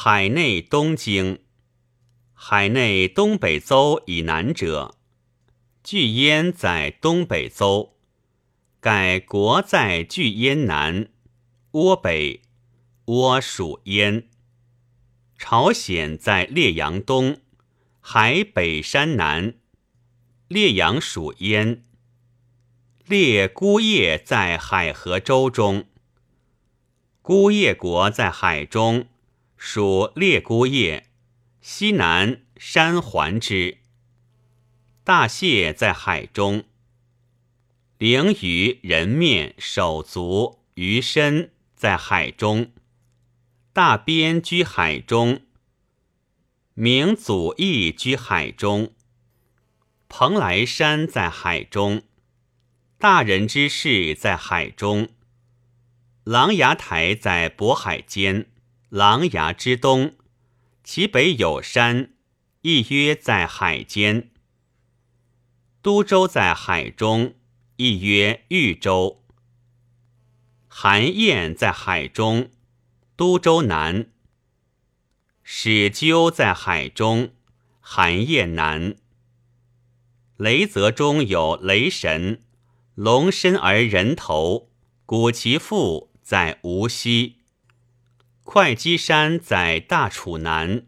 海内东京，海内东北邹以南者，巨燕在东北邹，盖国在巨燕南，倭北，倭属燕。朝鲜在烈阳东，海北山南，烈阳属燕。列孤叶在海河州中，孤叶国在海中。属列孤叶，西南山环之。大蟹在海中。灵鱼、人面、手足、鱼身在海中。大边居海中。明祖义居海中。蓬莱山在海中。大人之事在海中。琅琊台在渤海间。琅琊之东，其北有山，亦曰在海间。都州在海中，亦曰豫州。韩堰在海中，都州南。始鸠在海中，韩堰南。雷泽中有雷神，龙身而人头，鼓其腹，在无锡。会稽山在大楚南，